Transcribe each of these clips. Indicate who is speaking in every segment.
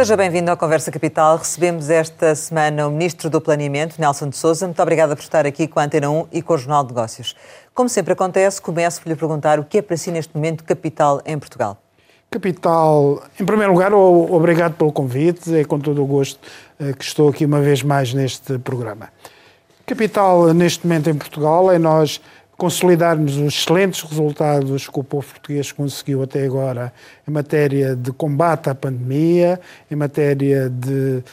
Speaker 1: Seja bem-vindo à Conversa Capital. Recebemos esta semana o Ministro do Planeamento, Nelson de Souza. Muito obrigada por estar aqui com a Antena 1 e com o Jornal de Negócios. Como sempre acontece, começo por lhe perguntar o que é para si neste momento capital em Portugal.
Speaker 2: Capital, em primeiro lugar, obrigado pelo convite. É com todo o gosto eh, que estou aqui uma vez mais neste programa. Capital, neste momento em Portugal, é nós consolidarmos os excelentes resultados que o povo português conseguiu até agora em matéria de combate à pandemia, em matéria de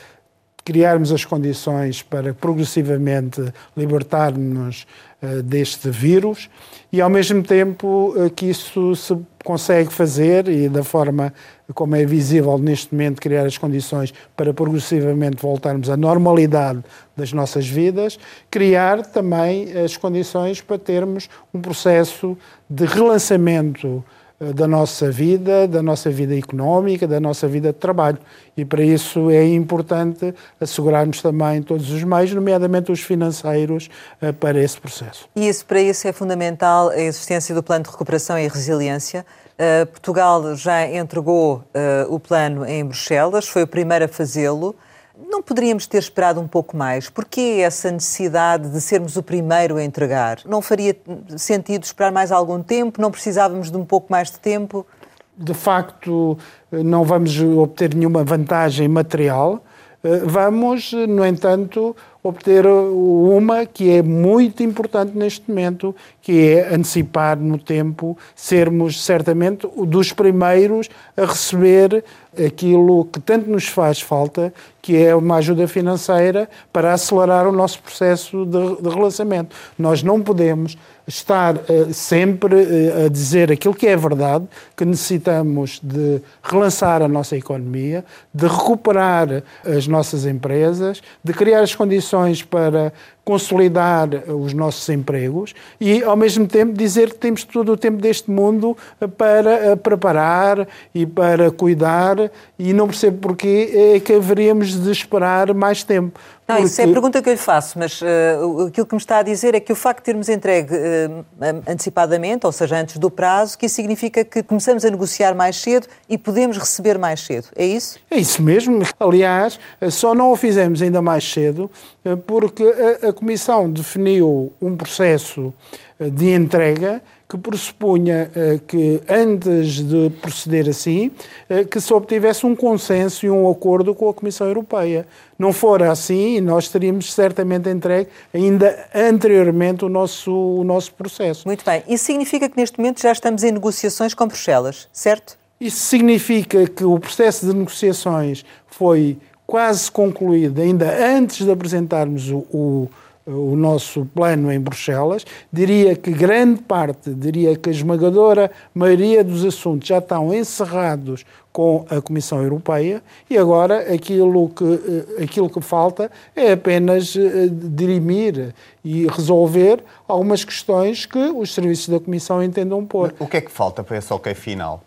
Speaker 2: criarmos as condições para progressivamente libertarmos uh, deste vírus e, ao mesmo tempo, uh, que isso se consegue fazer e da forma como é visível neste momento, criar as condições para progressivamente voltarmos à normalidade das nossas vidas, criar também as condições para termos um processo de relançamento eh, da nossa vida, da nossa vida económica, da nossa vida de trabalho. E para isso é importante assegurarmos também todos os meios, nomeadamente os financeiros, eh, para esse processo.
Speaker 1: E isso, para isso é fundamental a existência do Plano de Recuperação e Resiliência, Uh, Portugal já entregou o plano em Bruxelas, foi o primeiro a fazê-lo. Não poderíamos ter esperado um pouco mais? Porquê essa necessidade de sermos o primeiro a entregar? Não faria sentido esperar mais algum tempo? Não precisávamos de um pouco mais de tempo?
Speaker 2: De facto, não vamos obter nenhuma vantagem material. Eh, vamos, no entanto, obter uma que é muito importante neste momento, que é antecipar no tempo, sermos certamente dos primeiros a receber aquilo que tanto nos faz falta, que é uma ajuda financeira para acelerar o nosso processo de, relançamento. Nós não podemos estar uh, sempre uh, a dizer aquilo que é verdade, que necessitamos de relançar a nossa economia, de recuperar as nossas empresas, de criar as condições para consolidar os nossos empregos e, ao mesmo tempo, dizer que temos todo o tempo deste mundo para eh, preparar e para cuidar e não percebo porquê é que haveríamos de esperar mais tempo.
Speaker 1: Não, porque... isso é a pergunta que eu lhe faço, mas uh, aquilo que me está a dizer é que o facto de termos entregue uh, antecipadamente, ou seja, antes do prazo, que isso significa que começamos a negociar mais cedo e podemos receber mais cedo. É isso?
Speaker 2: É isso mesmo. Aliás, só não o fizemos ainda mais cedo porque a, a Comissão definiu um processo de entrega que pressupunha eh, que, antes de proceder assim, eh, que se obtivesse um consenso e um acordo com a Comissão Europeia. Não fora assim, nós teríamos certamente entregue ainda anteriormente o nosso, o nosso processo.
Speaker 1: Muito bem. Isso significa que neste momento já estamos em negociações com Bruxelas, certo?
Speaker 2: Isso significa que o processo de negociações foi quase concluído ainda antes de apresentarmos o, o o nosso plano em Bruxelas, diria que grande parte, diria que a esmagadora maioria dos assuntos já estão encerrados com a Comissão Europeia e agora aquilo que, eh, aquilo que falta é apenas eh, dirimir e resolver algumas questões que os serviços da Comissão entendam pôr.
Speaker 3: O que é que falta para esse ok final?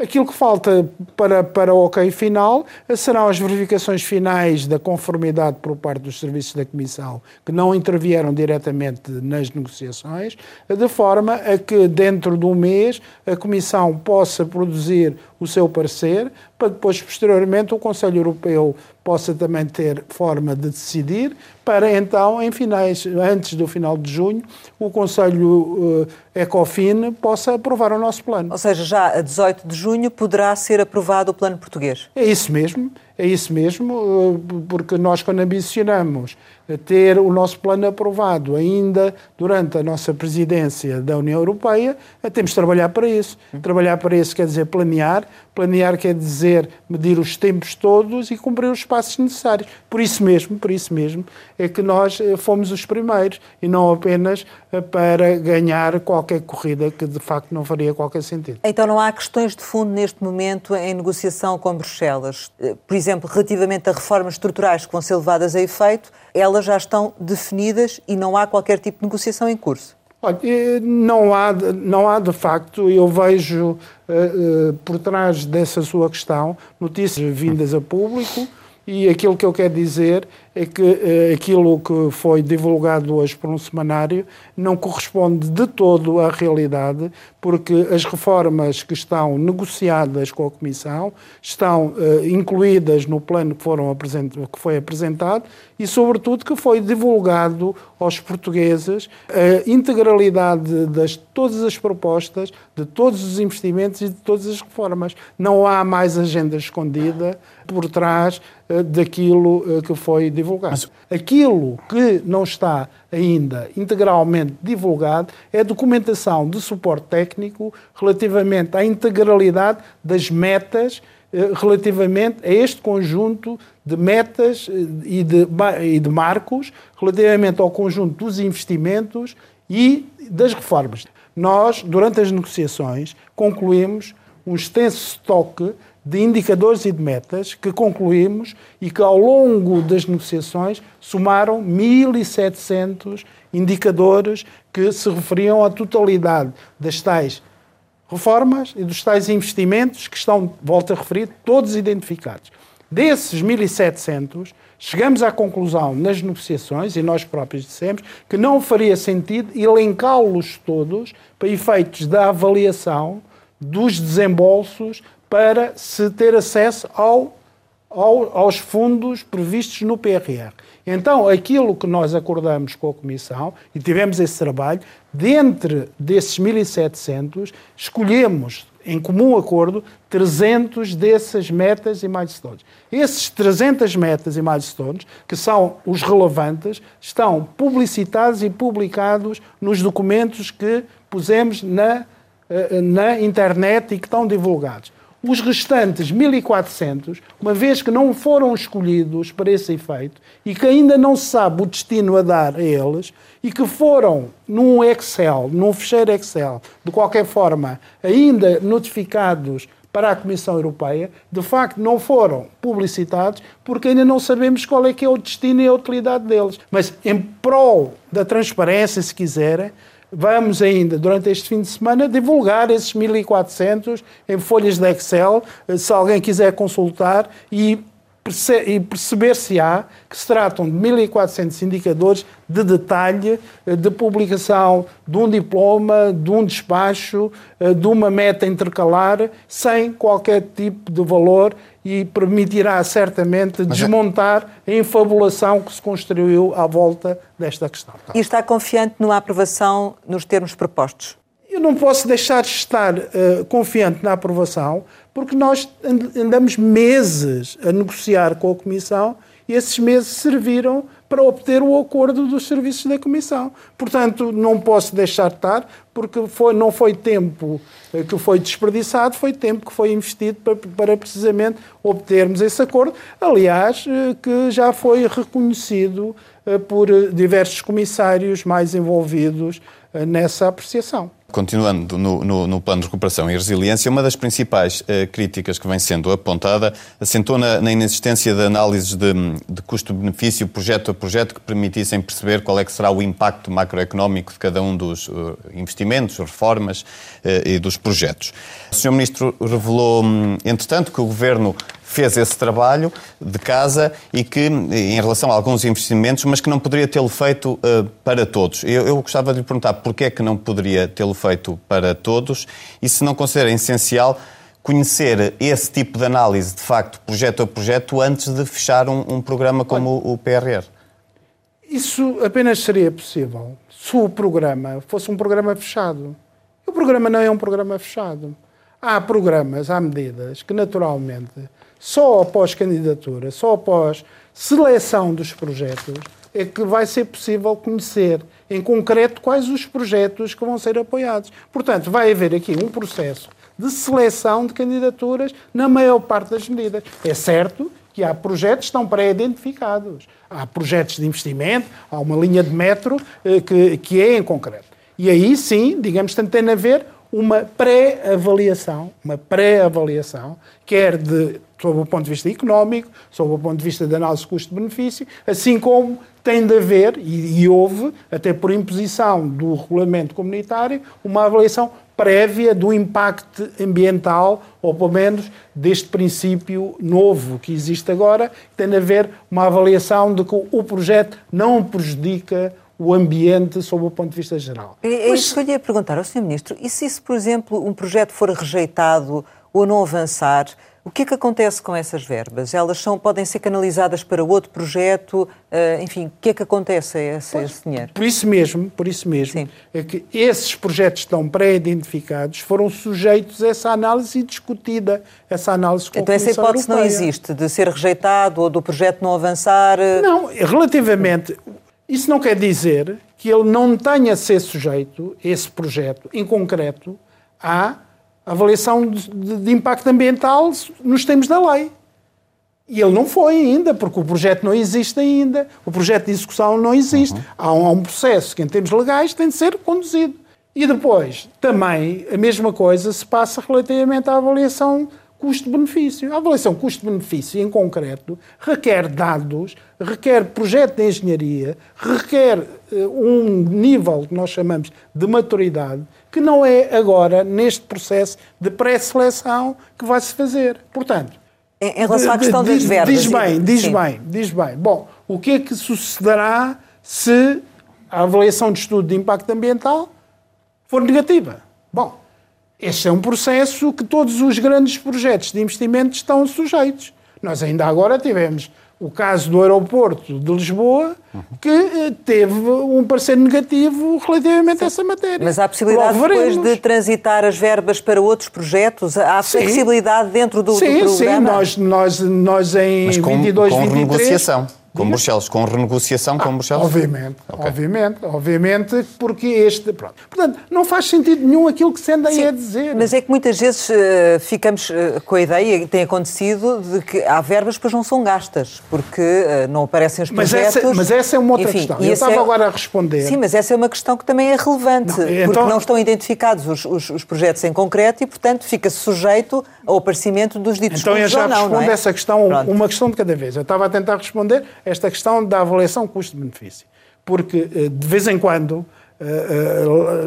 Speaker 2: Aquilo que falta para, para o ok final serão as verificações finais da conformidade por parte dos serviços da Comissão, que não intervieram diretamente nas negociações, de forma a que, dentro de um mês, a Comissão possa produzir o seu parecer, para depois, posteriormente, o Conselho Europeu possa também ter forma de decidir, para então, em finais, antes do final de junho, o Conselho uh, ECOFIN possa aprovar o nosso plano.
Speaker 1: Ou seja, já a 18 de junho poderá ser aprovado o plano português?
Speaker 2: É isso mesmo. É isso mesmo, eh, porque nós, quando ambicionamos ter o nosso plano aprovado ainda durante a nossa presidência da União Europeia, eh, temos de trabalhar para isso. Trabalhar para isso quer dizer planear, planear quer dizer medir os tempos todos e cumprir os passos necessários. Por isso mesmo, por isso mesmo, é que nós eh, fomos os primeiros e não apenas para ganhar qualquer corrida que de facto não faria qualquer sentido.
Speaker 1: Então não há questões de fundo neste momento em negociação com Bruxelas. Por exemplo, relativamente a reformas estruturais que vão ser levadas a efeito, elas já estão definidas e não há qualquer tipo de negociação em curso.
Speaker 2: Olha, não há, não há de facto, eu vejo uh, uh, por trás dessa sua questão notícias vindas a público e aquilo que eu quero dizer é que uh, aquilo que foi divulgado hoje por um semanário não corresponde de todo à realidade, porque as reformas que estão negociadas com a Comissão estão uh, incluídas no plano que, foram que foi apresentado e, sobretudo, que foi divulgado aos portugueses a integralidade de todas as propostas, de todos os investimentos e de todas as reformas. Não há mais agenda escondida por trás uh, daquilo que foi divulgado. Mas... Aquilo que não está ainda integralmente divulgado é documentação de suporte técnico relativamente à integralidade das metas uh, relativamente a este conjunto de metas e de, e de marcos relativamente ao conjunto dos investimentos e das reformas. Nós, durante as negociações, concluímos um extenso estoque de indicadores e de metas que concluímos e que ao longo das negociações somaram 1.700 indicadores que se referiam à totalidade das tais reformas e dos tais investimentos que estão, volto a referir, todos identificados. Desses 1.700, chegamos à conclusão nas negociações, e nós próprios dissemos, que não faria sentido elencá-los todos para efeitos da avaliação dos desembolsos para se ter acesso ao, ao, aos fundos previstos no PRR. Então, aquilo que nós acordamos com a Comissão, e tivemos esse trabalho, dentre desses 1.700, escolhemos, em comum acordo, 300 dessas metas e milestones. Esses 300 metas e milestones, que são os relevantes, estão publicitados e publicados nos documentos que pusemos na, eh, na internet e que estão divulgados. Os restantes 1.400, uma vez que não foram escolhidos para esse efeito e que ainda não se sabe o destino a dar a eles e que foram num Excel, num fecheiro Excel, de qualquer forma, ainda notificados para a Comissão Europeia, de facto não foram publicitados porque ainda não sabemos qual é que é o destino e a utilidade deles. Mas em prol da transparência, se quiserem, Vamos ainda, durante este fim de semana, divulgar esses 1.400 em folhas de Excel, eh, se alguém quiser consultar, e, e perceber-se-á que se tratam de 1.400 indicadores de detalhe, eh, de publicação de um diploma, de um despacho, eh, de uma meta intercalar, sem qualquer tipo de valor e permitirá certamente Mas é- desmontar é... a infabulação que se construiu à volta desta questão.
Speaker 1: E está confiante numa aprovação nos termos propostos?
Speaker 2: Eu não posso deixar de estar uh, confiante na aprovação, porque nós andamos meses a negociar com a Comissão e esses meses serviram para obter o acordo dos serviços da Comissão. Portanto, não posso deixar de estar, porque foi, não foi tempo eh, que foi desperdiçado, foi tempo que foi investido para, para precisamente obtermos esse acordo. Aliás, eh, que já foi reconhecido eh, por diversos comissários mais envolvidos nessa apreciação.
Speaker 3: Continuando no, no, no, plano de recuperação e resiliência, uma das principais uh, críticas que vem sendo apontada assentou na, na inexistência de análises de, de custo-benefício projeto a projeto que permitissem perceber qual é que será o impacto macroeconómico de cada um dos uh, investimentos, reformas uh, e dos projetos. O Sr. Ministro revelou, um, entretanto, que o Governo fez esse trabalho de casa e que, em relação a alguns investimentos, mas que não poderia tê-lo feito uh, para todos. Eu, eu, gostava de lhe perguntar porquê é que não poderia tê-lo feito para todos e se não considera essencial conhecer esse tipo de análise, de facto, projeto a projeto, antes de fechar um, um programa como o, o PRR.
Speaker 2: Isso apenas seria possível se o programa fosse um programa fechado. O programa não é um programa fechado. Há programas, há medidas que, naturalmente, só após candidatura, só após seleção dos projetos, é que vai ser possível conhecer em concreto quais os projetos que vão ser apoiados. Portanto, vai haver aqui um processo de seleção de candidaturas na maior parte das medidas. É certo que há projetos que estão pré-identificados. Há projetos de investimento, há uma linha de metro eh, que, que é em concreto. E aí sim, digamos, tem a ver uma pré-avaliação, uma pré-avaliação, quer de, sob o ponto de vista económico, sob o ponto de vista de análise custo-benefício, assim como tem de haver, e, e houve, até por imposição do regulamento comunitário, uma avaliação prévia do impacto ambiental, ou pelo menos deste princípio novo que existe agora, tem de haver uma avaliação de que o projeto não prejudica o ambiente sob o ponto de vista geral.
Speaker 1: É, é isso que eu lhe ia perguntar ao Sr. Ministro. E se, se, por exemplo, um projeto for rejeitado ou não avançar, o que é que acontece com essas verbas? Elas são, podem ser canalizadas para outro projeto? Uh, enfim, o que é que acontece a esse, pois, esse dinheiro?
Speaker 2: Por isso mesmo, por isso mesmo, Sim. é que esses projetos estão pré-identificados, foram sujeitos a essa análise e discutida, essa análise com
Speaker 1: Então essa hipótese Europeia. não existe, de ser rejeitado ou do projeto não avançar?
Speaker 2: Não, relativamente... Isso não quer dizer que ele não tenha a ser sujeito, esse projeto, em concreto, à avaliação de, de, impacto ambiental nos termos da lei. E ele não foi ainda, porque o projeto não existe ainda, o projeto de execução não existe. Uhum. Há, um, há um processo que, em termos legais, tem de ser conduzido. E depois, também, a mesma coisa se passa relativamente à avaliação custo-benefício. A avaliação custo-benefício, em concreto, requer dados, requer projeto de engenharia, requer uh, um nível que nós chamamos de maturidade que não é agora, neste processo de pré-seleção, que vai-se fazer. Portanto,
Speaker 1: em, em relação à questão diz, das verbas...
Speaker 2: Diz bem, diz sim. bem, diz bem. Bom, o que é que sucederá se a avaliação de estudo de impacto ambiental for negativa? Bom, este é um processo que todos os grandes projetos de investimento estão sujeitos. Nós ainda agora tivemos o caso do aeroporto de Lisboa, que eh, teve um parecer negativo relativamente Sim. a essa matéria.
Speaker 1: Mas há a possibilidade depois de transitar as verbas para outros projetos? Há sim. flexibilidade dentro do,
Speaker 2: sim,
Speaker 1: do programa?
Speaker 2: Sim, nós, nós, nós em Mas com, 22,
Speaker 3: com
Speaker 2: 23...
Speaker 3: renegociação. Com Bruxelas, com renegociação com ah, Bruxelas?
Speaker 2: Obviamente, okay. obviamente, obviamente, porque este. Pronto. Portanto, não faz sentido nenhum aquilo que se anda aí a dizer.
Speaker 1: Mas é que muitas vezes uh, ficamos uh, com a ideia, e tem acontecido, de que há verbas que depois não são gastas, porque uh, não aparecem os projetos.
Speaker 2: Mas essa, mas essa é uma outra Enfim, questão. Eu estava é... agora a responder.
Speaker 1: Sim, mas essa é uma questão que também é relevante, não, então... porque não estão identificados os, os, os, projetos em concreto e, portanto, fica sujeito ao aparecimento dos ditos
Speaker 2: Então eu já
Speaker 1: não,
Speaker 2: respondo
Speaker 1: não é?
Speaker 2: essa questão, Pronto. uma questão de cada vez. Eu estava a tentar responder esta questão da avaliação custo-benefício. Porque, eh, de vez em quando, eh,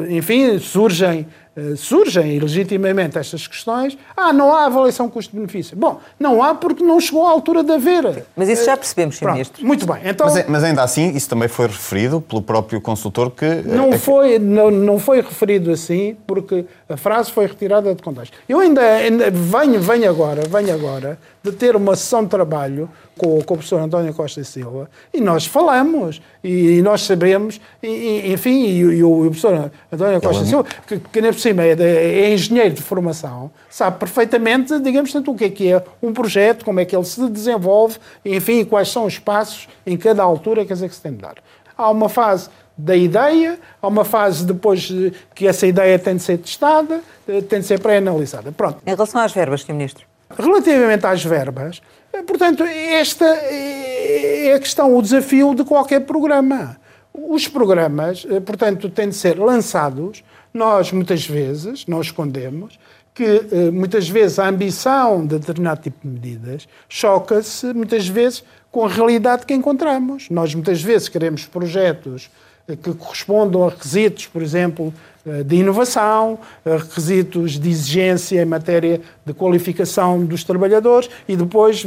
Speaker 2: eh, enfim, surgem surgem legitimamente estas questões, ah, não há avaliação custo-benefício. Bom, não há porque não chegou à altura de haver.
Speaker 1: Mas isso já percebemos, Sr. Ministro.
Speaker 2: Muito bem. Então,
Speaker 3: mas, mas, ainda assim, isso também foi referido pelo próprio consultor que...
Speaker 2: Não, é foi, não, não foi referido assim, porque a frase foi retirada de contexto. Eu ainda, ainda venho, venho agora, venho agora de ter uma sessão de trabalho com, com o professor António Costa e Silva e nós falamos e, e nós sabemos, e, enfim, e, e, o, professor António Costa e Silva, que, que cima é, é, engenheiro de formação, sabe perfeitamente, digamos, tanto o que é que é um projeto, como é que ele se desenvolve, enfim, quais são os passos em cada altura quer dizer, que se tem de dar. Há uma fase da ideia, há uma fase depois que essa ideia tem de ser testada, eh, tem de ser pré-analisada. Pronto.
Speaker 1: Em relação às verbas, Sr. Ministro?
Speaker 2: Relativamente às verbas, eh, portanto, esta é a questão, o desafio de qualquer programa. Os programas, eh, portanto, têm de ser lançados nós, muitas vezes, nós escondemos que eh, muitas vezes a ambição de determinado tipo de medidas choca-se muitas vezes com a realidade que encontramos. Nós muitas vezes queremos projetos eh, que correspondam a requisitos, por exemplo, eh, de inovação, requisitos de exigência em matéria de qualificação dos trabalhadores e depois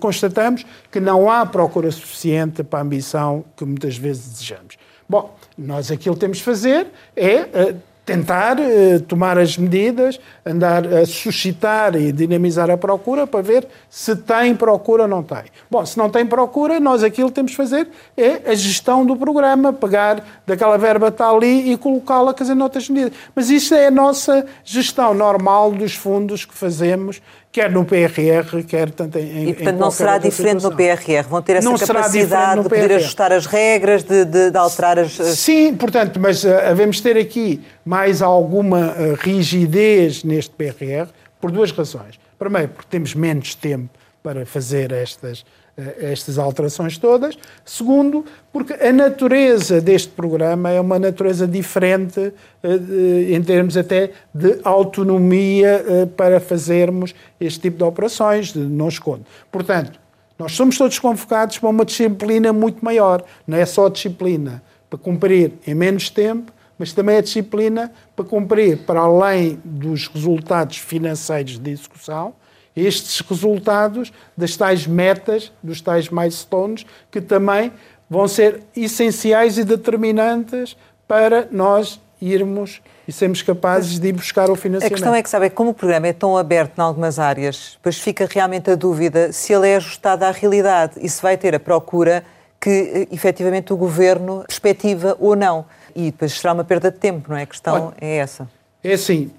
Speaker 2: constatamos que não há procura suficiente para a ambição que muitas vezes desejamos. Bom, nós aquilo que temos de fazer é tentar uh, tomar as medidas, andar a suscitar e dinamizar a procura para ver se tem procura ou não tem. Bom, se não tem procura, nós aquilo que temos de fazer é a gestão do programa, pegar daquela verba está ali e colocá-la, quer dizer, noutras medidas. Mas isso é a nossa gestão normal dos fundos que fazemos quer no PRR, quer tanto em
Speaker 1: E, portanto, não será diferente situação. no PRR? Vão ter essa não capacidade de poder ajustar as regras, de, de, de, alterar as...
Speaker 2: Sim, portanto, mas uh, devemos ter aqui mais alguma uh, rigidez neste PRR por duas razões. Primeiro, porque temos menos tempo para fazer estas, eh, estas alterações todas. Segundo, porque a natureza deste programa é uma natureza diferente eh, em termos até de autonomia eh, para fazermos este tipo de operações, não escondo. Portanto, nós somos todos convocados para uma disciplina muito maior. Não é só disciplina para cumprir em menos tempo, mas também a disciplina para cumprir, para além dos resultados financeiros de execução, estes resultados das tais metas, dos tais milestones, que também vão ser essenciais e determinantes para nós irmos e sermos capazes de ir buscar o financiamento.
Speaker 1: A questão é que, sabe, como o programa é tão aberto em algumas áreas, depois fica realmente a dúvida se ele é ajustado à realidade e se vai ter a procura que, eh, efetivamente, o Governo perspectiva ou não. E depois será uma perda de tempo, não é? A questão Olha, é essa.
Speaker 2: É assim,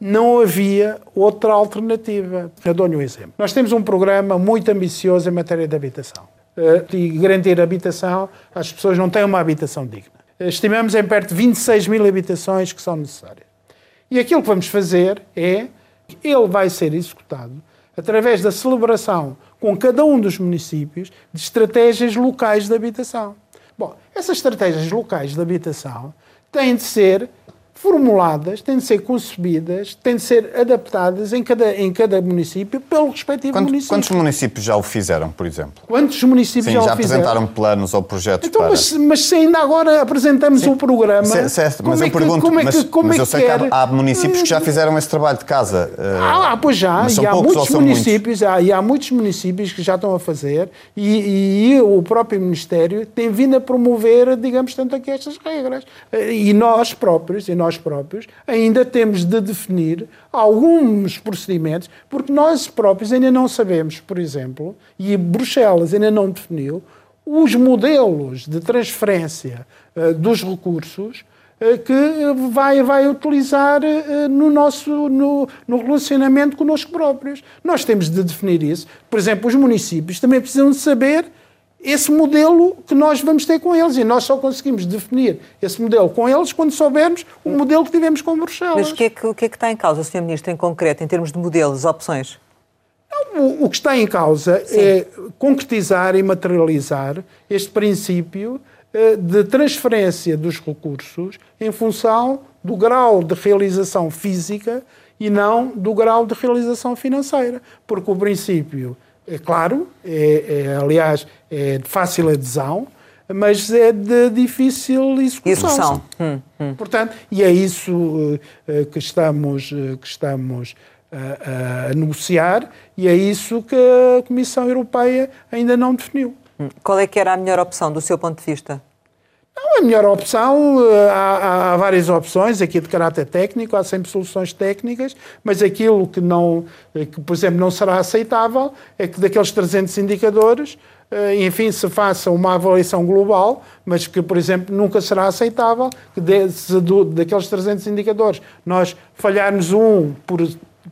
Speaker 2: não havia outra alternativa. Eu dou-lhe um exemplo. Nós temos um programa muito ambicioso em matéria de habitação. Eh, e garantir habitação, as pessoas não têm uma habitação digna. Estimamos em perto de 26 mil habitações que são necessárias. E aquilo que vamos fazer é, ele vai ser executado através da celebração com cada um dos municípios de estratégias locais de habitação. Bom, essas estratégias locais de habitação têm de ser formuladas, têm de ser concebidas, têm de ser adaptadas em cada, em cada município pelo respectivo
Speaker 3: Quanto,
Speaker 2: município.
Speaker 3: Quantos municípios já o fizeram, por exemplo?
Speaker 2: Quantos municípios
Speaker 3: Sim,
Speaker 2: já,
Speaker 3: já
Speaker 2: o fizeram?
Speaker 3: apresentaram planos ou projetos
Speaker 2: então,
Speaker 3: para...
Speaker 2: Mas, mas se ainda agora apresentamos Sim. o programa...
Speaker 3: Certo, mas é eu que, pergunto, como é que, como mas, é eu sei que há, há, municípios que já fizeram esse trabalho de casa.
Speaker 2: Ah, ah pois já, e há muitos municípios? Há, e há muitos municípios que já estão a fazer e, e o próprio Ministério tem vindo a promover, digamos, tanto aqui estas regras. E nós próprios, e nós próprios, ainda temos de definir alguns procedimentos, porque nós próprios ainda não sabemos, por exemplo, e Bruxelas ainda não definiu, os modelos de transferência uh, dos recursos uh, que vai, vai utilizar uh, no nosso no, no relacionamento connosco próprios. Nós temos de definir isso. Por exemplo, os municípios também precisam de saber esse modelo que nós vamos ter com eles. E nós só conseguimos definir esse modelo com eles quando soubermos o modelo que tivemos com Bruxelas.
Speaker 1: Mas o que, é que, o que é que está em causa, Sr. Ministro, em concreto, em termos de modelos, opções?
Speaker 2: O, o que está em causa Sim. é concretizar e materializar este princípio eh, de transferência dos recursos em função do grau de realização física e não do grau de realização financeira. Porque o princípio é claro, é, é, aliás, é de fácil adesão, mas é de difícil execução. Hum, hum. Portanto, e é isso uh, que estamos, uh, que estamos uh, a negociar e é isso que a Comissão Europeia ainda não definiu.
Speaker 1: Hum. Qual é que era a melhor opção do seu ponto de vista?
Speaker 2: Não, a melhor opção, eh, há, há, várias opções aqui de caráter técnico, há sempre soluções técnicas, mas aquilo que, não, eh, que, por exemplo, não será aceitável é que daqueles 300 indicadores, eh, enfim, se faça uma avaliação global, mas que, por exemplo, nunca será aceitável que de, se do, daqueles 300 indicadores nós falharmos um por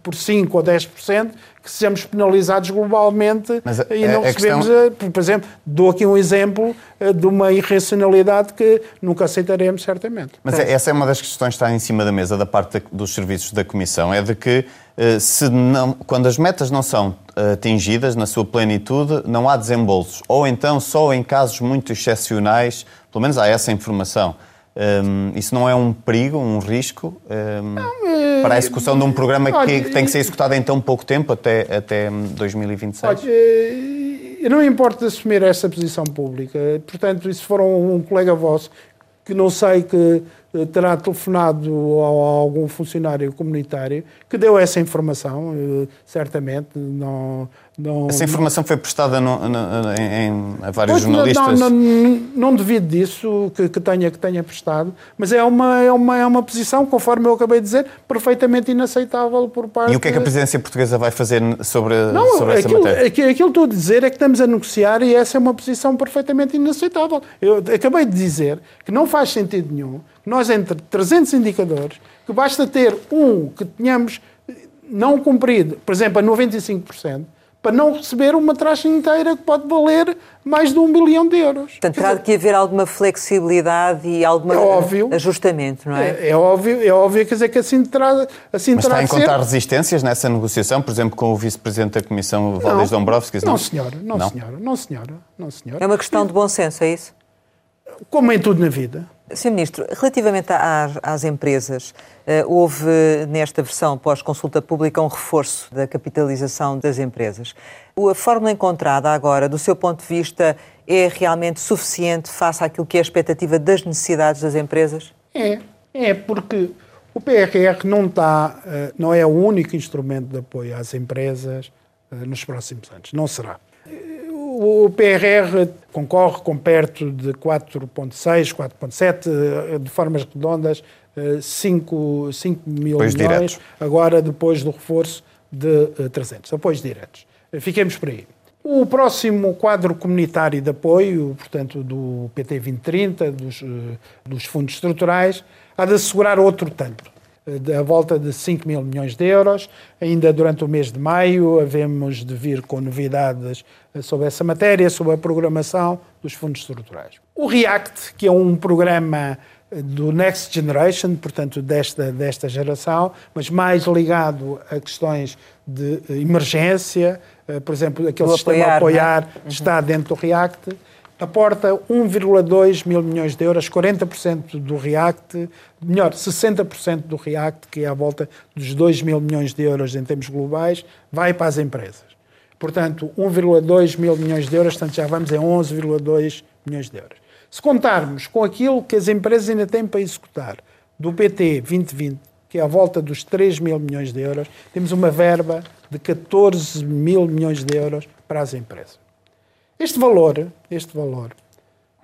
Speaker 2: por 5 ou 10%, que sejamos penalizados globalmente Mas e não recebemos, questão... por exemplo, dou aqui um exemplo eh, de uma irracionalidade que nunca aceitaremos certamente.
Speaker 3: Mas essa é uma das questões que está em cima da mesa da parte dos serviços da Comissão, é de que eh, se não, quando as metas não são eh, atingidas na sua plenitude, não há desembolsos. Ou então só em casos muito excepcionais, pelo menos há essa informação. Um, isso não é um perigo, um risco um, é... para a execução de um programa que, que, tem que ser executado em tão pouco tempo, até, até 2026? Olha,
Speaker 2: eu não importo assumir essa posição pública. Portanto, se for um, um colega vosso que não sei que eh, terá telefonado a algum funcionário comunitário que deu essa informação, eh, certamente. Não,
Speaker 3: não, essa informação foi prestada no, no, em, em, a vários pois, jornalistas?
Speaker 2: Não, não, não devido disso que, que, tenha, que tenha prestado, mas é uma, é, uma, é uma posição, conforme eu acabei de dizer, perfeitamente inaceitável por parte...
Speaker 3: E o que é que a presidência portuguesa vai fazer sobre, não, sobre essa
Speaker 2: aquilo,
Speaker 3: matéria?
Speaker 2: Aquilo, aquilo que estou a dizer é que estamos a negociar e essa é uma posição perfeitamente inaceitável. Eu acabei de dizer que não faz sentido nenhum nós entre 300 indicadores, que basta ter um que tenhamos não cumprido, por exemplo, a 95%, para não receber uma taxa inteira que pode valer mais de um bilhão de euros.
Speaker 1: Portanto, terá que haver alguma flexibilidade e algum
Speaker 2: é
Speaker 1: ajustamento, não é?
Speaker 2: é? É, óbvio, é óbvio quer dizer, que assim terá, assim
Speaker 3: Mas
Speaker 2: terá
Speaker 3: está a encontrar
Speaker 2: ser.
Speaker 3: resistências nessa negociação, por exemplo, com o vice-presidente da Comissão, Valdez Dombrovskis?
Speaker 2: Não, não, senhora, não, não, senhora, não, senhora, não, senhora.
Speaker 1: É uma questão de bom senso, é isso?
Speaker 2: Como em tudo na vida.
Speaker 1: Sr. Ministro, relativamente às, às empresas, eh, houve nesta versão pós-consulta pública um reforço da capitalização das empresas. A fórmula encontrada agora, do seu ponto de vista, é realmente suficiente face àquilo que é a expectativa das necessidades das empresas?
Speaker 2: É, é porque o PRR não, está, eh, não é o único instrumento de apoio às empresas eh, nos próximos anos. Não será. O PRR concorre com perto de 4,6, 4,7, de formas redondas, 5, 5 mil
Speaker 3: apoios
Speaker 2: milhões,
Speaker 3: diretos.
Speaker 2: agora depois do reforço de 300, apoios diretos. Fiquemos por aí. O próximo quadro comunitário de apoio, portanto, do PT 2030, dos, dos fundos estruturais, há de assegurar outro tanto a volta de 5 mil milhões de euros. Ainda durante o mês de maio, havemos de vir com novidades sobre essa matéria, sobre a programação dos fundos estruturais. O REACT, que é um programa do Next Generation, portanto, desta, desta geração, mas mais ligado a questões de emergência, por exemplo, aquele
Speaker 1: do
Speaker 2: sistema
Speaker 1: apoiar,
Speaker 2: apoiar né? está dentro do REACT aporta 1,2 mil milhões de euros, 40% do REACT, melhor, 60% do REACT, que é à volta dos 2 mil milhões de euros em termos globais, vai para as empresas. Portanto, 1,2 mil milhões de euros, portanto já vamos em 11,2 milhões de euros. Se contarmos com aquilo que as empresas ainda têm para executar do PT 2020, que é à volta dos 3 mil milhões de euros, temos uma verba de 14 mil milhões de euros para as empresas. Este valor, este valor,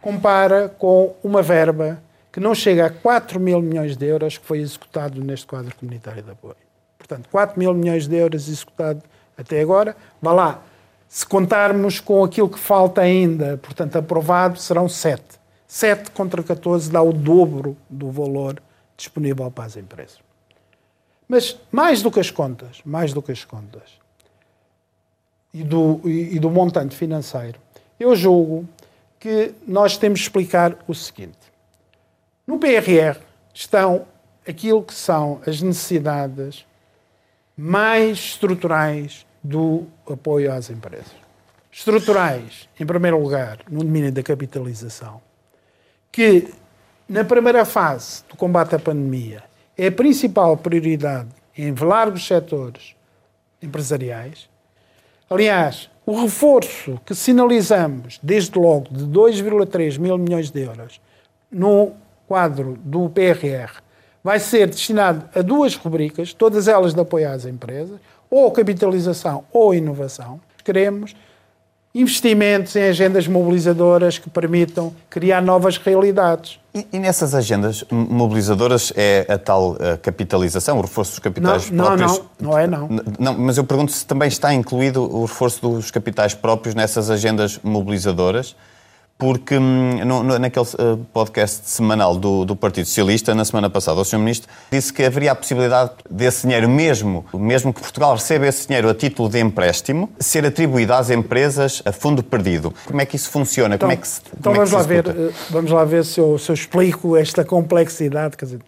Speaker 2: compara com uma verba que não chega a 4 mil milhões de euros que foi executado neste quadro comunitário de apoio. Portanto, 4 mil milhões de euros executado até agora. Vá lá, se contarmos com aquilo que falta ainda, portanto, aprovado, serão 7. 7 contra 14 dá o dobro do valor disponível para as empresas. Mas mais do que as contas, mais do que as contas e do, e do montante financeiro, eu julgo que nós temos de explicar o seguinte. No PRR estão aquilo que são as necessidades mais estruturais do apoio às empresas. Estruturais, em primeiro lugar, no domínio da capitalização, que na primeira fase do combate à pandemia é a principal prioridade em largos setores empresariais. Aliás, o reforço que sinalizamos, desde logo, de 2,3 mil milhões de euros no quadro do PRR, vai ser destinado a duas rubricas, todas elas de apoio às empresas, ou capitalização ou inovação. Queremos investimentos em agendas mobilizadoras que permitam criar novas realidades.
Speaker 3: E, e nessas agendas mobilizadoras é a tal a capitalização, o reforço dos capitais
Speaker 2: não,
Speaker 3: próprios?
Speaker 2: Não, não, é não.
Speaker 3: não. Mas eu pergunto se também está incluído o reforço dos capitais próprios nessas agendas mobilizadoras, porque hum, no, no, naquele uh, podcast semanal do, do, Partido Socialista, na semana passada, o Sr. Ministro disse que haveria a possibilidade desse dinheiro mesmo, mesmo que Portugal receba esse dinheiro a título de empréstimo, ser atribuído às empresas a fundo perdido. Como é que isso funciona?
Speaker 2: Então,
Speaker 3: Como é que se,
Speaker 2: então
Speaker 3: é
Speaker 2: vamos, lá ver, eh, vamos lá ver se eu, se eu explico esta complexidade. Quer dizer,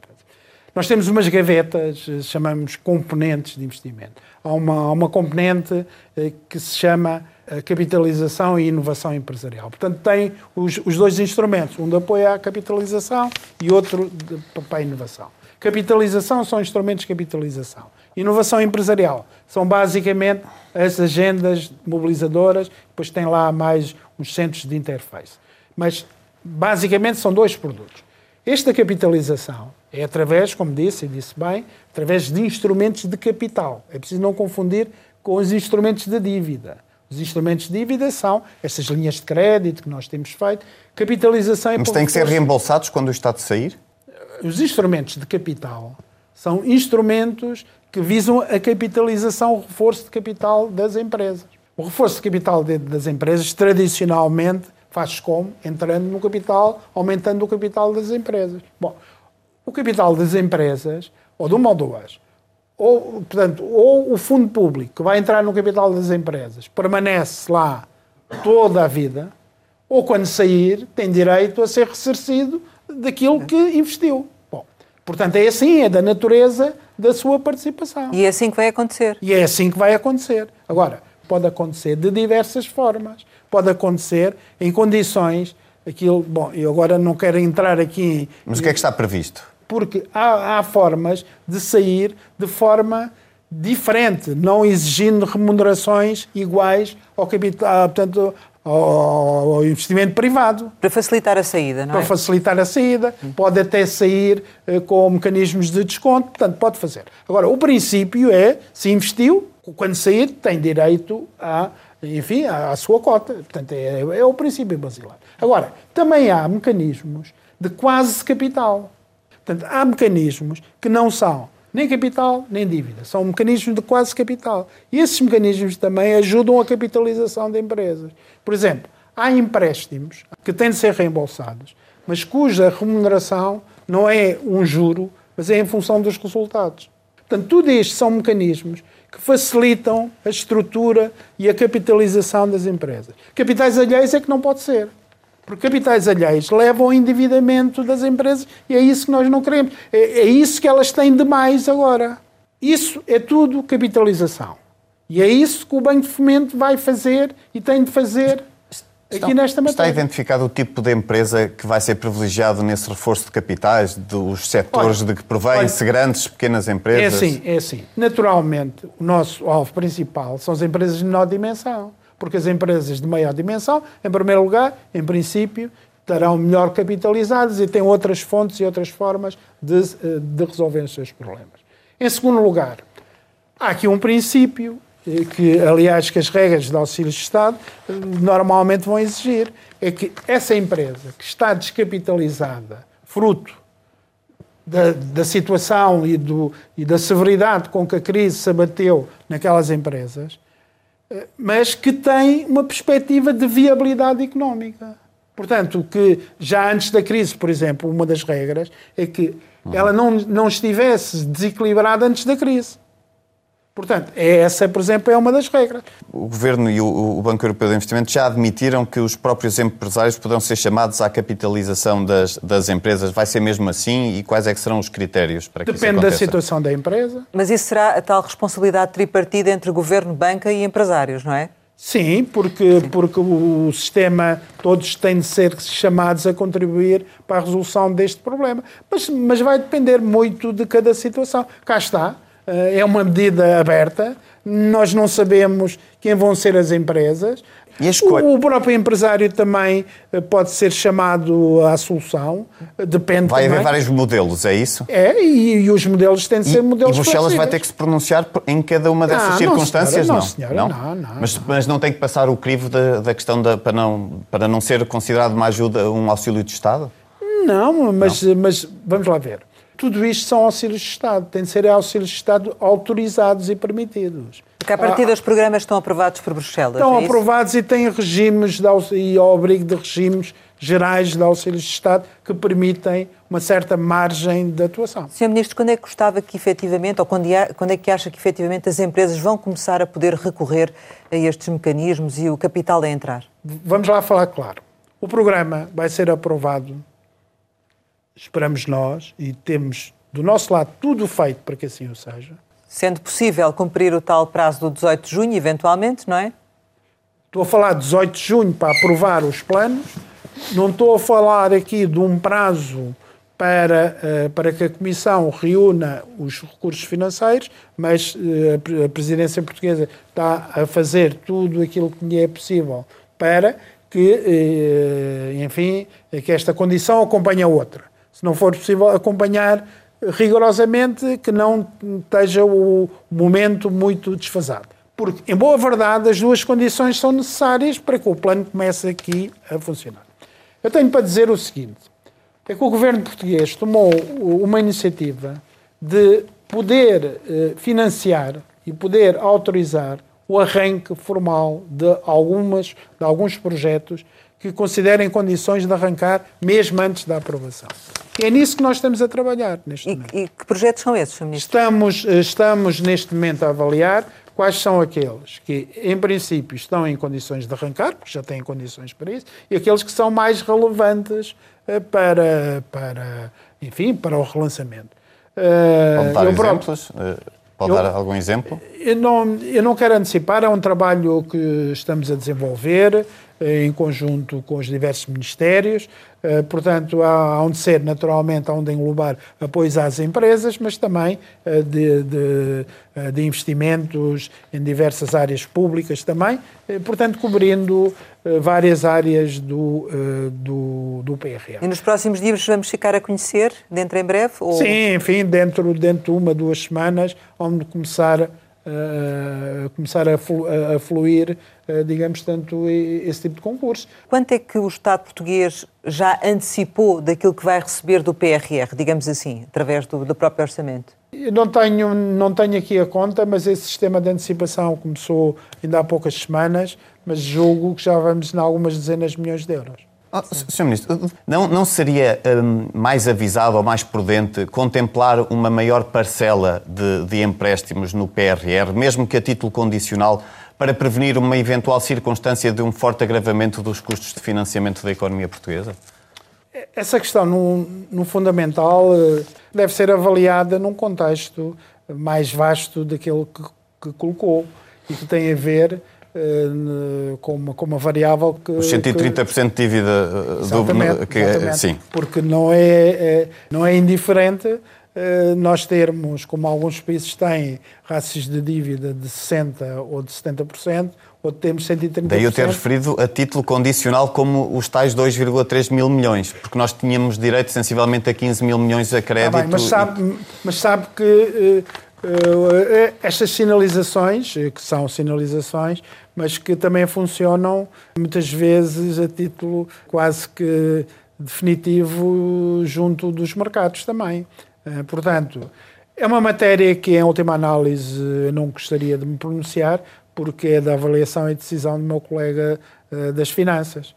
Speaker 2: nós temos umas gavetas, eh, chamamos componentes de investimento. Há uma, há uma componente que se chama capitalização e inovação empresarial. Portanto, tem os, os dois instrumentos, um de apoio à capitalização e outro de, para a inovação. Capitalização são instrumentos de capitalização. Inovação empresarial são basicamente as agendas mobilizadoras, depois tem lá mais uns centros de interface. Mas, basicamente, são dois produtos. Esta capitalização é através, como disse, e disse bem, através de instrumentos de capital. É preciso não confundir com os instrumentos de dívida. Os instrumentos de dívida são essas linhas de crédito que nós temos feito, capitalização...
Speaker 3: Mas têm que ser reembolsados quando o Estado sair?
Speaker 2: Os instrumentos de capital são instrumentos que visam a capitalização, o reforço de capital das empresas. O reforço de capital das empresas, tradicionalmente, faz como? Entrando no capital, aumentando o capital das empresas. Bom, o capital das empresas, ou de uma ou duas, ou, portanto, ou o fundo público que vai entrar no capital das empresas permanece lá toda a vida, ou quando sair tem direito a ser ressarcido daquilo que investiu. Bom, portanto, é assim, é da natureza da sua participação.
Speaker 1: E é assim que vai acontecer.
Speaker 2: E é assim que vai acontecer. Agora, pode acontecer de diversas formas. Pode acontecer em condições. Aquilo, bom, eu agora não quero entrar aqui.
Speaker 3: Mas o que é que está previsto?
Speaker 2: Porque há, há formas de sair de forma diferente, não exigindo remunerações iguais ao capital, portanto, ao, investimento privado.
Speaker 1: Para facilitar a saída, não
Speaker 2: Para
Speaker 1: é?
Speaker 2: facilitar a saída, pode até sair eh, com mecanismos de desconto, portanto, pode fazer. Agora, o princípio é, se investiu, quando sair, tem direito a, enfim, à, à sua cota. Portanto, é, é o princípio basilar. Agora, também há mecanismos de quase capital. Portanto, há mecanismos que não são nem capital, nem dívida. São mecanismos de quase capital. E esses mecanismos também ajudam a capitalização de empresas. Por exemplo, há empréstimos que têm de ser reembolsados, mas cuja remuneração não é um juro, mas é em função dos resultados. Portanto, tudo isto são mecanismos que facilitam a estrutura e a capitalização das empresas. Capitais alheios é que não pode ser. Porque capitais alheios levam ao endividamento das empresas e é isso que nós não queremos. É, é isso que elas têm de mais agora. Isso é tudo capitalização. E é isso que o Banco de Fomento vai fazer e tem de fazer aqui nesta matéria.
Speaker 3: Está identificado o tipo de empresa que vai ser privilegiado nesse reforço de capitais, dos setores
Speaker 2: Olha,
Speaker 3: de que provém-se grandes, pequenas
Speaker 2: É
Speaker 3: empresas?
Speaker 2: assim, é assim. Naturalmente, o nosso alvo principal são as empresas de menor dimensão. Porque as empresas de maior dimensão, em primeiro lugar, em princípio, estarão melhor capitalizadas e têm outras fontes e outras formas de, eh, de resolver os seus problemas. Em segundo lugar, há aqui um princípio eh, que, aliás, que as regras de auxílios de Estado eh, normalmente vão exigir, é que essa empresa que está descapitalizada, fruto da, da situação e, do, e da severidade com que a crise se abateu naquelas empresas, mas que tem uma perspectiva de viabilidade económica. Portanto, que já antes da crise, por exemplo, uma das regras é que ela não, não estivesse desequilibrada antes da crise. Portanto, é essa, por exemplo, é uma das regras.
Speaker 3: O Governo e o, Banco Europeu de Investimento já admitiram que os próprios empresários poderão ser chamados à capitalização das, das empresas. Vai ser mesmo assim? E quais é que serão os critérios para que
Speaker 2: Depende da situação da empresa.
Speaker 1: Mas isso será a tal responsabilidade tripartida entre governo, banca e empresários, não é?
Speaker 2: Sim, porque, porque o sistema, todos têm de ser chamados a contribuir para a resolução deste problema. Mas, mas vai depender muito de cada situação. Cá está, é uma medida aberta, nós não sabemos quem vão ser as empresas.
Speaker 3: E
Speaker 2: O, o próprio empresário também eh, pode ser chamado à solução, eh, depende
Speaker 3: Vai
Speaker 2: também.
Speaker 3: haver vários modelos, é isso?
Speaker 2: É, e, e os modelos têm de
Speaker 3: E,
Speaker 2: ser modelos
Speaker 3: e Bruxelas vai ter que se pronunciar em cada uma dessas
Speaker 2: não,
Speaker 3: circunstâncias?
Speaker 2: senhora, não, senhora, não, não,
Speaker 3: mas,
Speaker 2: não.
Speaker 3: mas não tem que passar o crivo da, da questão da, para, não, para não ser considerado uma ajuda, um auxílio de Estado?
Speaker 2: Não, mas, mas vamos lá ver. Tudo isto são auxílios de Estado. Tem de ser auxílios de Estado autorizados e permitidos.
Speaker 1: Porque a partir dos programas estão aprovados por Bruxelas.
Speaker 2: Estão
Speaker 1: é
Speaker 2: aprovados e têm regimes de, e ao abrigo de regimes gerais de auxílios de Estado que permitem uma certa margem de atuação.
Speaker 1: Sr. Ministro, quando é que gostava que efetivamente, ou quando é, quando é que acha que efetivamente as empresas vão começar a poder recorrer a estes mecanismos e o capital a entrar?
Speaker 2: Vamos lá falar claro. O programa vai ser aprovado, esperamos nós, e temos do nosso lado tudo feito para que assim o seja.
Speaker 1: Sendo possível cumprir o tal prazo do 18 de junho, eventualmente, não é?
Speaker 2: Estou a falar de 18 de junho para aprovar os planos, não estou a falar aqui de um prazo para, eh, para que a Comissão reúna os recursos financeiros, mas eh, a pre- a presidência portuguesa está a fazer tudo aquilo que lhe é possível para que, eh, enfim, que esta condição acompanhe a outra. Se não for possível acompanhar rigorosamente, que não esteja o momento muito desfasado. Porque, em boa verdade, as duas condições são necessárias para que o plano comece aqui a funcionar. Eu tenho para dizer o seguinte: é que o governo português tomou uma iniciativa de poder eh, financiar e poder autorizar o arranque formal de, algumas, de alguns projetos que considerem condições de arrancar mesmo antes da aprovação. E é nisso que nós estamos a trabalhar neste
Speaker 1: e,
Speaker 2: momento.
Speaker 1: E que projetos são esses. Ministro?
Speaker 2: Estamos, eh, estamos neste momento a avaliar quais são aqueles que, em princípio, estão em condições de arrancar, porque já têm condições para isso, e aqueles que são mais relevantes uh, para, para, enfim, para o relançamento.
Speaker 3: Uh, Pode dar exemplos? Uh, pode eu, dar algum exemplo?
Speaker 2: Eu não, eu não quero antecipar, é um trabalho que estamos a desenvolver em conjunto com os diversos ministérios. Eh, portanto, há onde ser, naturalmente, há onde englobar apoios às empresas, mas também eh, de, de, eh, de investimentos em diversas áreas públicas também, portanto, cobrindo várias áreas do, do, do PRR.
Speaker 1: E nos próximos dias vamos ficar a conhecer, dentro em breve? Ou...
Speaker 2: Sim, enfim, dentro, dentro de uma, duas semanas, onde começar uh, começar a, flu, a fluir, uh, digamos, tanto esse tipo de concurso.
Speaker 1: Quanto é que o Estado português já antecipou daquilo que vai receber do PRR, digamos assim, através do, do próprio orçamento?
Speaker 2: Eu não tenho, não tenho aqui a conta, mas esse sistema de antecipação começou ainda há poucas semanas, mas julgo que já vamos em algumas dezenas de milhões de euros.
Speaker 3: Oh. Ministro, não, não seria um, mais avisado ou mais prudente contemplar uma maior parcela de, de, empréstimos no PRR, mesmo que a título condicional, para prevenir uma eventual circunstância de um forte agravamento dos custos de financiamento da economia portuguesa?
Speaker 2: Essa questão, no, no fundamental, eh, deve ser avaliada num contexto mais vasto daquele que, que colocou e que tem a ver com uma, com uma variável que.
Speaker 3: Os 130% de dívida
Speaker 2: eh, do, que, é- sim. Porque não é, é, não é indiferente eh, nós termos, como alguns países têm, rácios de dívida de 60% ou de 70%, ou temos 130%.
Speaker 3: Daí eu ter referido a título condicional como os tais 2,3 mil milhões, porque nós tínhamos direito sensivelmente a 15 mil milhões a crédito. Ah,
Speaker 2: bem, mas, sabe, mas sabe que estas sinalizações, que são sinalizações, mas que também funcionam muitas vezes a título quase que definitivo junto dos mercados também. Portanto, é uma matéria que, em última análise, eu não gostaria de me pronunciar, porque é da avaliação e decisão do meu colega das finanças.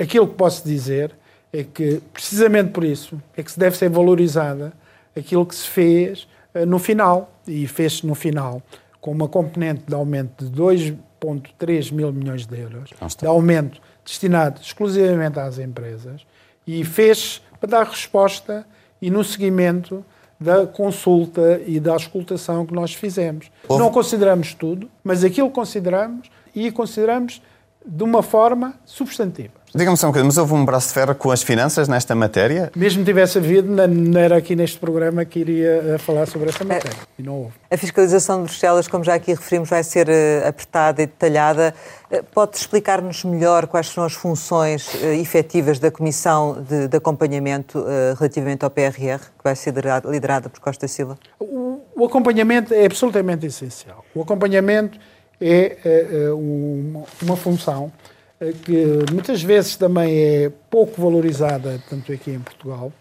Speaker 2: aquilo que posso dizer é que, precisamente por isso, é que se deve ser valorizada aquilo que se fez no final, e fez-se no final, com uma componente de aumento de 2,3 mil milhões de euros, de aumento destinado exclusivamente às empresas, e fez para dar resposta e no seguimento da consulta e da auscultação que nós fizemos. Houve... Não consideramos tudo, mas aquilo consideramos e consideramos de uma forma substantiva.
Speaker 3: Diga-me só um bocadinho, mas houve um braço de ferro com as finanças nesta matéria?
Speaker 2: Mesmo tivesse havido, não era aqui neste programa que iria eh, falar sobre esta matéria. E não houve.
Speaker 1: A fiscalização de Bruxelas, como já aqui referimos, vai ser uh, apertada e detalhada. Uh, pode explicar-nos melhor quais são as funções efetivas da Comissão de, de Acompanhamento relativamente ao PRR, que vai ser liderada por Costa Silva?
Speaker 2: O, o acompanhamento é absolutamente essencial. O acompanhamento é, é uma, uma função eh, que muitas vezes também é pouco valorizada, tanto aqui em Portugal,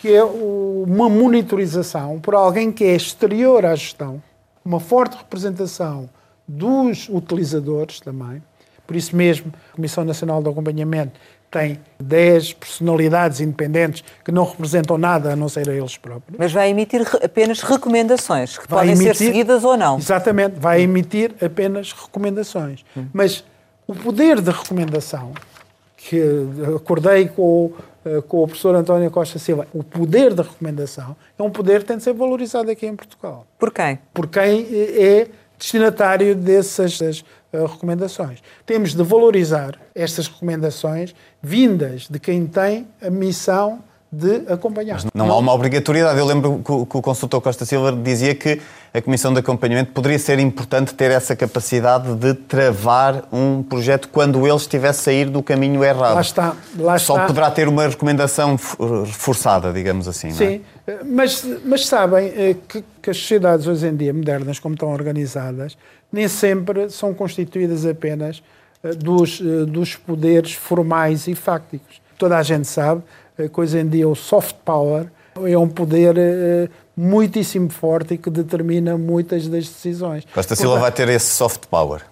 Speaker 2: que é uma monitorização por alguém que é exterior à gestão, uma forte representação dos utilizadores também. Por isso mesmo, a Comissão Nacional de Acompanhamento tem 10 personalidades independentes que não representam nada a não ser a eles próprios.
Speaker 1: Mas vai emitir apenas recomendações, que vai podem emitir, ser seguidas ou não.
Speaker 2: Exatamente, vai emitir apenas recomendações. Hum. Mas o poder de recomendação, que acordei com, eh, com o professor António Costa Silva, o poder de recomendação é um poder que tem de ser valorizado aqui em Portugal.
Speaker 1: Por quem?
Speaker 2: Por quem é destinatário dessas eh, recomendações. Temos de valorizar estas recomendações vindas de quem tem a missão de acompanhar. Mas
Speaker 3: não, não há uma obrigatoriedade. Eu lembro que o, que o consultor Costa Silva dizia que a Comissão de Acompanhamento poderia ser importante ter essa capacidade de travar um projeto quando ele estivesse a sair do caminho errado.
Speaker 2: Lá está. Lá
Speaker 3: Só
Speaker 2: está.
Speaker 3: poderá ter uma recomendação reforçada, digamos assim.
Speaker 2: Sim,
Speaker 3: é?
Speaker 2: mas, mas sabem eh, que, que as sociedades hoje em dia modernas, como estão organizadas, nem sempre são constituídas apenas eh, dos, eh, dos poderes formais e fácticos. Toda a gente sabe que hoje em dia o soft power é um poder muitíssimo forte e que determina muitas das decisões.
Speaker 3: Costa Silva vai ter esse soft power?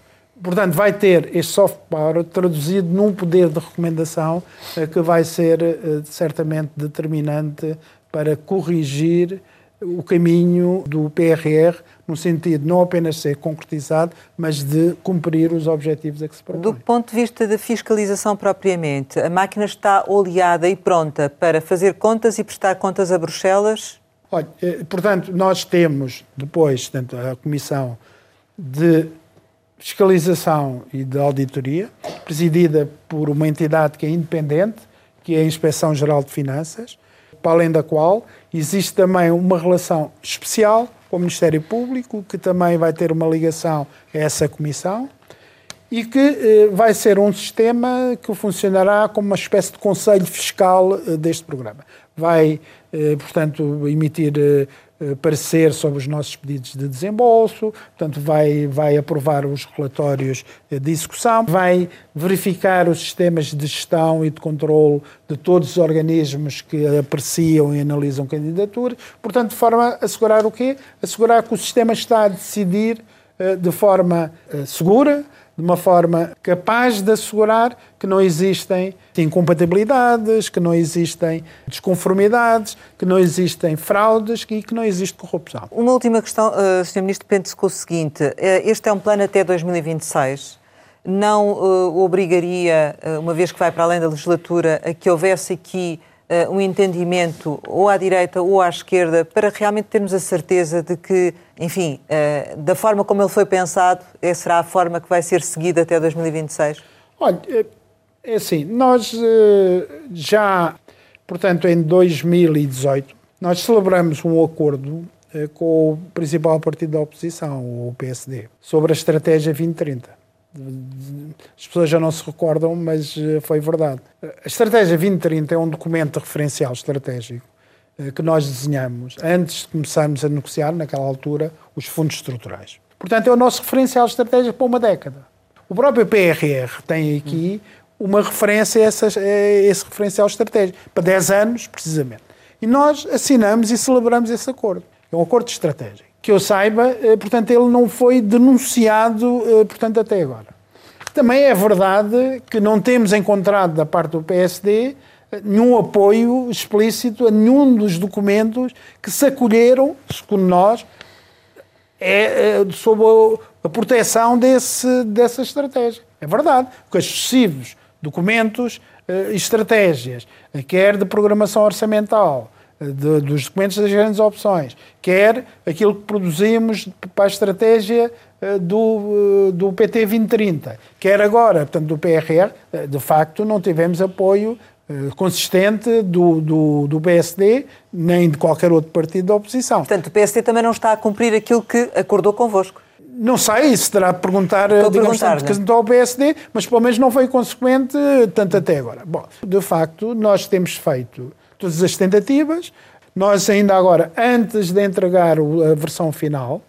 Speaker 2: Portanto, vai ter este soft power traduzido num poder de recomendação que vai ser certamente determinante para corrigir o caminho do PRR no sentido não apenas ser concretizado, mas de cumprir os objetivos a que se propõe.
Speaker 1: Do ponto de vista da fiscalização propriamente, a máquina está oleada e pronta para fazer contas e prestar contas a Bruxelas?
Speaker 2: Olha, eh, portanto, nós temos depois portanto, a Comissão de Fiscalização e de Auditoria, presidida por uma entidade que é independente, que é a Inspeção Geral de Finanças, para além da qual existe também uma relação especial com o Ministério Público, que também vai ter uma ligação a essa comissão e que eh, vai ser um sistema que funcionará como uma espécie de conselho fiscal eh, deste programa. Vai, eh, portanto, emitir eh, parecer sobre os nossos pedidos de desembolso, portanto, vai, vai aprovar os relatórios eh, de execução, vai verificar os sistemas de gestão e de controle de todos os organismos que apreciam e analisam candidaturas, portanto, de forma a assegurar o quê? Assegurar que o sistema está a decidir eh, de forma segura, de uma forma capaz de assegurar que não existem incompatibilidades, que não existem desconformidades, que não existem fraudes e que não existe corrupção.
Speaker 1: Uma última questão, uh, Sr. Ministro, depende-se com o seguinte: uh, este é um plano até 2026. Não uh, obrigaria, uma vez que vai para além da legislatura, a que houvesse aqui uh, um entendimento ou à direita ou à esquerda para realmente termos a certeza de que, enfim, uh, da forma como ele foi pensado, essa será a forma que vai ser seguida até 2026?
Speaker 2: Olha, é, assim, nós já, portanto, em 2018, nós celebramos um acordo com o principal partido da oposição, o PSD, sobre a estratégia 2030. As pessoas já não se recordam, mas eh, foi verdade. A Estratégia 2030 é um documento referencial estratégico eh, que nós desenhamos antes de começarmos a negociar, naquela altura, os fundos estruturais. Portanto, é o nosso referencial estratégico para uma década. O próprio PRR tem aqui uma referência a, essas, a esse referencial estratégico, para 10 anos, precisamente. E nós assinamos e celebramos esse acordo. É um acordo de estratégia que eu saiba, eh, portanto, ele não foi denunciado, eh, portanto, até agora. Também é verdade que não temos encontrado da parte do PSD eh, nenhum apoio explícito a nenhum dos documentos que se acolheram, segundo nós, é, é sob a, proteção desse, dessa estratégia. É verdade, porque os sucessivos documentos estratégias, quer de programação orçamental, de, dos documentos das grandes opções, quer aquilo que produzimos para a estratégia eh, do, eh, do PT 2030, quer agora, portanto, do PRR, eh, de facto não tivemos apoio consistente do, do, do, PSD, nem de qualquer outro partido da oposição.
Speaker 1: Portanto, o PSD também não está a cumprir aquilo que acordou convosco.
Speaker 2: Não sei, isso terá de perguntar,
Speaker 1: Estou
Speaker 2: digamos,
Speaker 1: perguntar,
Speaker 2: tanto ao PSD, mas pelo menos não foi consequente tanto até agora. Bom, de facto, nós temos feito todas as tentativas. Nós ainda agora, antes de entregar a versão final,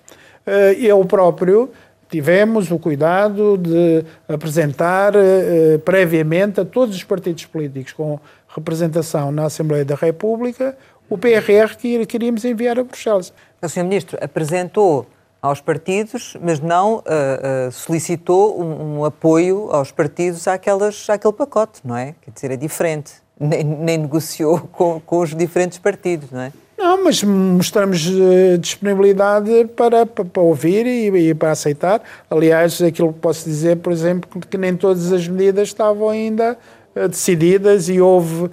Speaker 2: eh, eu próprio tivemos o cuidado de apresentar eh, previamente a todos os partidos políticos com representação na Assembleia da República o PRR que queríamos enviar a Bruxelas.
Speaker 1: O Sr. Ministro apresentou aos partidos, mas não uh, uh, solicitou um, um, apoio aos partidos àquelas, àquele pacote, não é? Quer dizer, é diferente nem, nem negociou com, com, os diferentes partidos, não é?
Speaker 2: Não, mas mostramos uh, disponibilidade para, para, para ouvir e, e, para aceitar. Aliás, aquilo que posso dizer, por exemplo, que nem todas as medidas estavam ainda uh, decididas e houve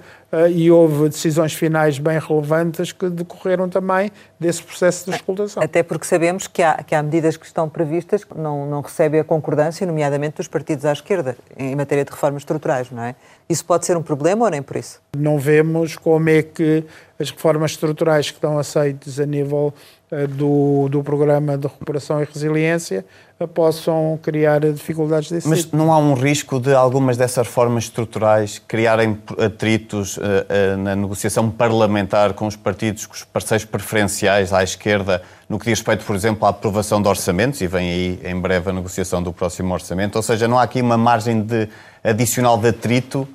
Speaker 2: e houve decisões finais bem relevantes que decorreram também desse processo de escutação.
Speaker 1: Até porque sabemos que há, que há medidas que estão previstas que não, não recebem a concordância, nomeadamente dos partidos à esquerda, em matéria de reformas estruturais, não é? Isso pode ser um problema ou nem por isso?
Speaker 2: Não vemos como é que as reformas estruturais que estão aceitas a nível do, do Programa de Recuperação e Resiliência uh, possam criar dificuldades desse
Speaker 3: Mas
Speaker 2: tipo.
Speaker 3: não há um risco de algumas dessas reformas estruturais criarem atritos uh, na negociação parlamentar com os partidos, com os parceiros preferenciais à esquerda, no que diz respeito, por exemplo, à aprovação de orçamentos, e vem aí em breve a negociação do próximo orçamento? Ou seja, não há aqui uma margem de adicional de atrito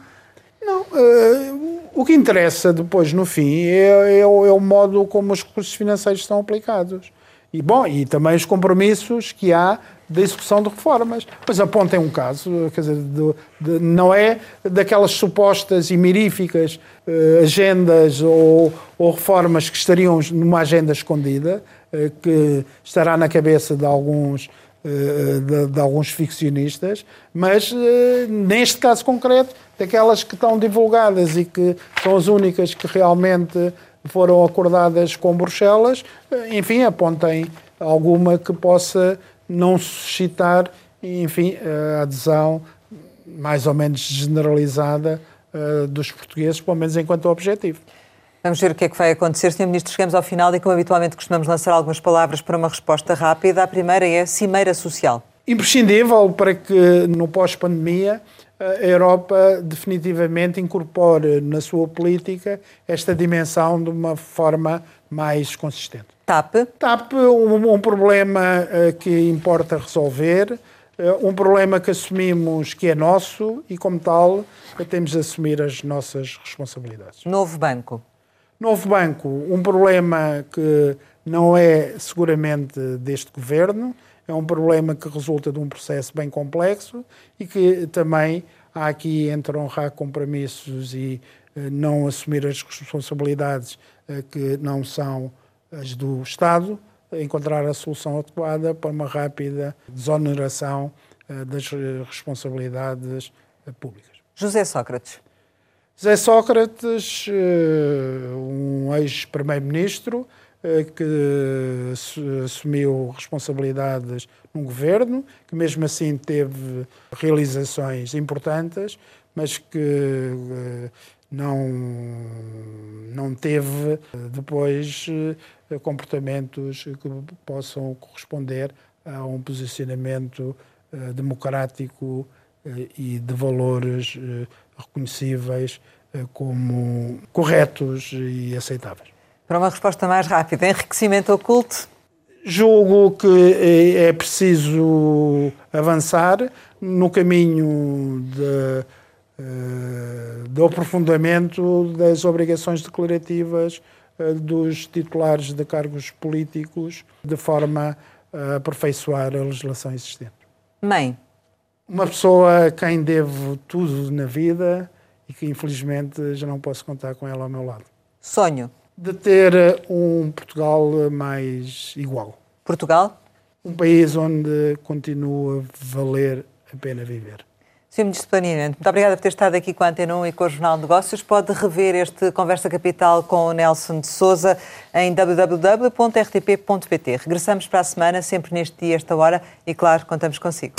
Speaker 2: não, uh, o que interessa depois, no fim, é, é, o, é, o, modo como os recursos financeiros são aplicados. E, bom, e também os compromissos que há da execução de reformas. Pois apontem um caso, quer dizer, de, de, não é daquelas supostas e miríficas uh, agendas ou, ou, reformas que estariam numa agenda escondida, uh, que estará na cabeça de alguns de, de, alguns ficcionistas, mas neste caso concreto, daquelas que estão divulgadas e que são as únicas que realmente foram acordadas com Bruxelas, enfim, apontem alguma que possa não suscitar, enfim, a adesão mais ou menos generalizada dos portugueses, pelo menos enquanto objetivo.
Speaker 1: Vamos ver o que é que vai acontecer. Sr. Ministro, chegamos ao final e, como habitualmente, costumamos lançar algumas palavras para uma resposta rápida. A primeira é Cimeira Social.
Speaker 2: Imprescindível para que, no pós-pandemia, a Europa definitivamente incorpore na sua política esta dimensão de uma forma mais consistente.
Speaker 1: TAP?
Speaker 2: TAP, um, um problema uh, que importa resolver, uh, um problema que assumimos que é nosso e, como tal, temos de assumir as nossas responsabilidades.
Speaker 1: Novo banco?
Speaker 2: Novo banco, um problema que não é seguramente deste governo, é um problema que resulta de um processo bem complexo e que também há aqui entre honrar compromissos e não assumir as responsabilidades que não são as do Estado, encontrar a solução adequada para uma rápida desoneração eh, das responsabilidades eh, públicas.
Speaker 1: José Sócrates.
Speaker 2: José Sócrates, eh, um ex-primeiro-ministro que assumiu responsabilidades num governo, que mesmo assim teve realizações importantes, mas que não, não teve depois eh, comportamentos que possam corresponder a um posicionamento eh, democrático eh, e de valores reconhecíveis como corretos e aceitáveis.
Speaker 1: Para uma resposta mais rápida, enriquecimento oculto?
Speaker 2: Julgo que é preciso avançar no caminho de eh, do aprofundamento das obrigações declarativas eh, dos titulares de cargos políticos, de forma a aperfeiçoar a legislação existente.
Speaker 1: Mãe.
Speaker 2: Uma pessoa a quem devo tudo na vida e que infelizmente já não posso contar com ela ao meu lado.
Speaker 1: Sonho.
Speaker 2: De ter um Portugal mais igual.
Speaker 1: Portugal?
Speaker 2: Um país onde continua a valer a pena viver.
Speaker 1: Sr. Ministro Planeamento, muito obrigada por ter estado aqui com a Antena 1 e com o Jornal de Negócios. Pode rever este Conversa Capital com o Nelson de Souza em www.rtp.pt. Regressamos para a semana, sempre neste dia, esta hora, e claro, contamos consigo.